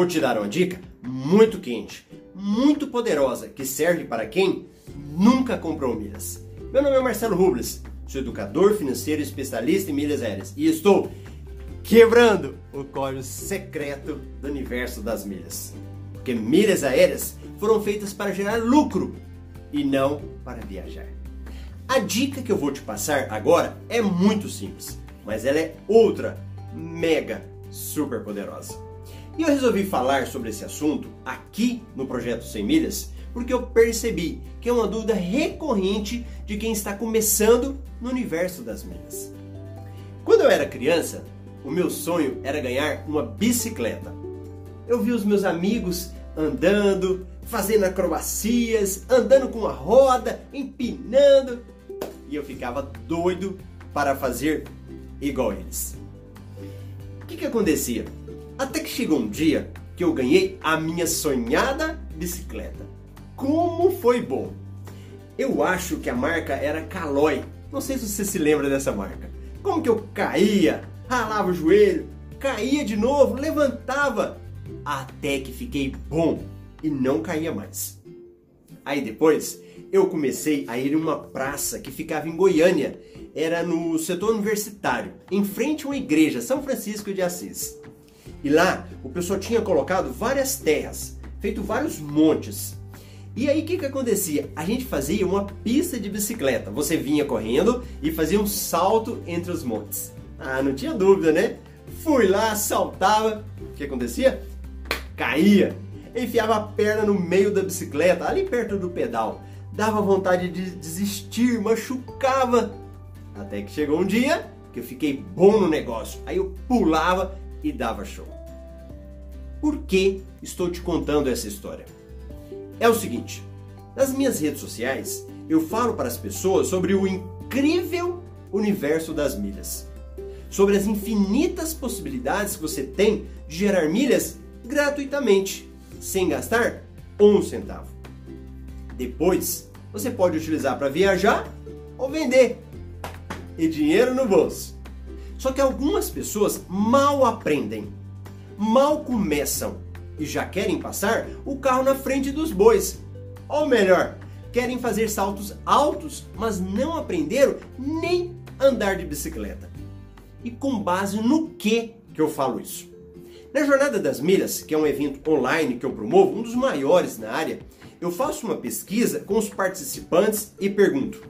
vou te dar uma dica muito quente, muito poderosa, que serve para quem nunca comprou milhas. Meu nome é Marcelo Rubles, sou educador financeiro especialista em milhas aéreas e estou quebrando o código secreto do universo das milhas. Porque milhas aéreas foram feitas para gerar lucro e não para viajar. A dica que eu vou te passar agora é muito simples, mas ela é outra mega super poderosa. E eu resolvi falar sobre esse assunto aqui no projeto 100 milhas porque eu percebi que é uma dúvida recorrente de quem está começando no universo das milhas. Quando eu era criança, o meu sonho era ganhar uma bicicleta. Eu vi os meus amigos andando, fazendo acrobacias, andando com a roda, empinando, e eu ficava doido para fazer igual eles. O que, que acontecia? Até que chegou um dia que eu ganhei a minha sonhada bicicleta. Como foi bom! Eu acho que a marca era Caloi. Não sei se você se lembra dessa marca. Como que eu caía, ralava o joelho, caía de novo, levantava, até que fiquei bom e não caía mais. Aí depois eu comecei a ir em uma praça que ficava em Goiânia, era no setor universitário, em frente a uma igreja, São Francisco de Assis. E lá o pessoal tinha colocado várias terras, feito vários montes. E aí o que, que acontecia? A gente fazia uma pista de bicicleta. Você vinha correndo e fazia um salto entre os montes. Ah, não tinha dúvida, né? Fui lá, saltava. O que acontecia? Caía. Enfiava a perna no meio da bicicleta, ali perto do pedal. Dava vontade de desistir, machucava. Até que chegou um dia que eu fiquei bom no negócio. Aí eu pulava e dava show. Por que estou te contando essa história? É o seguinte: nas minhas redes sociais eu falo para as pessoas sobre o incrível universo das milhas sobre as infinitas possibilidades que você tem de gerar milhas gratuitamente, sem gastar um centavo. Depois, você pode utilizar para viajar ou vender e dinheiro no bolso. Só que algumas pessoas mal aprendem, mal começam e já querem passar o carro na frente dos bois. Ou melhor, querem fazer saltos altos, mas não aprenderam nem andar de bicicleta e com base no que que eu falo isso. Na Jornada das Milhas, que é um evento online que eu promovo, um dos maiores na área, eu faço uma pesquisa com os participantes e pergunto: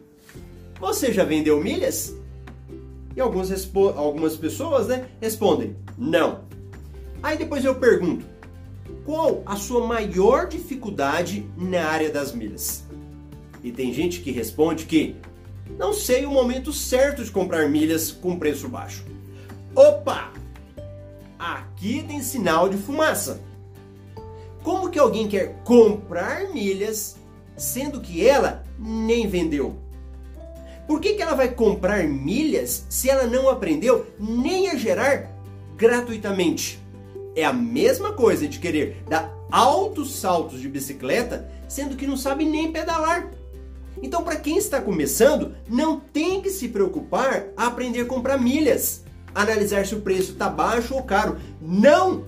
Você já vendeu milhas? E algumas, algumas pessoas né, respondem: Não. Aí depois eu pergunto: Qual a sua maior dificuldade na área das milhas? E tem gente que responde que não sei o momento certo de comprar milhas com preço baixo. Opa! Aqui tem sinal de fumaça. Como que alguém quer comprar milhas sendo que ela nem vendeu? Por que, que ela vai comprar milhas se ela não aprendeu nem a gerar gratuitamente? É a mesma coisa de querer dar altos saltos de bicicleta sendo que não sabe nem pedalar. Então, para quem está começando, não tem que se preocupar a aprender a comprar milhas, analisar se o preço está baixo ou caro. Não!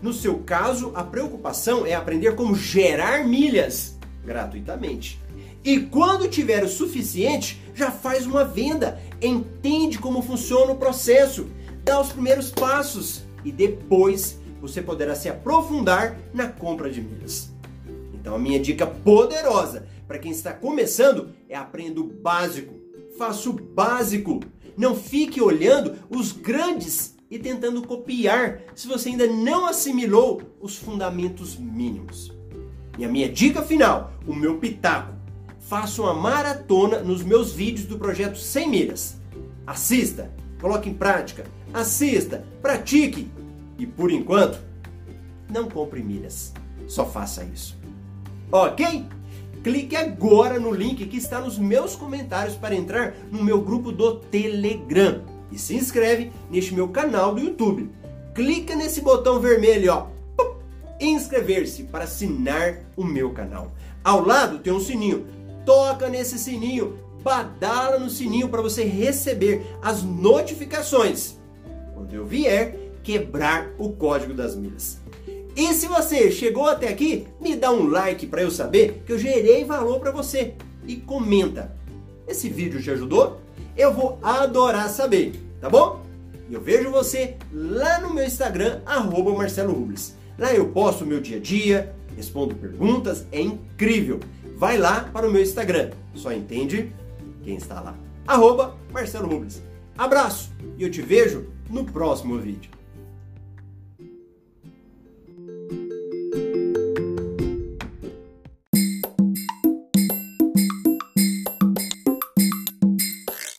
No seu caso, a preocupação é aprender como gerar milhas gratuitamente. E quando tiver o suficiente, já faz uma venda, entende como funciona o processo, dá os primeiros passos e depois você poderá se aprofundar na compra de milhas. Então a minha dica poderosa para quem está começando é aprenda o básico. Faça o básico. Não fique olhando os grandes e tentando copiar se você ainda não assimilou os fundamentos mínimos. E a minha dica final, o meu pitaco. Faça uma maratona nos meus vídeos do projeto 100 milhas. Assista, coloque em prática, assista, pratique e por enquanto, não compre milhas. Só faça isso. Ok? Clique agora no link que está nos meus comentários para entrar no meu grupo do Telegram e se inscreve neste meu canal do YouTube. Clica nesse botão vermelho, ó, inscrever-se para assinar o meu canal. Ao lado tem um sininho. Toca nesse sininho, badala no sininho para você receber as notificações quando eu vier quebrar o código das milhas. E se você chegou até aqui, me dá um like para eu saber que eu gerei valor para você e comenta. Esse vídeo te ajudou? Eu vou adorar saber, tá bom? E eu vejo você lá no meu Instagram, arroba Marcelo Rubles. Lá eu posto o meu dia a dia, respondo perguntas, é incrível. Vai lá para o meu Instagram, só entende quem está lá. Arroba Marcelo Rubles. Abraço e eu te vejo no próximo vídeo.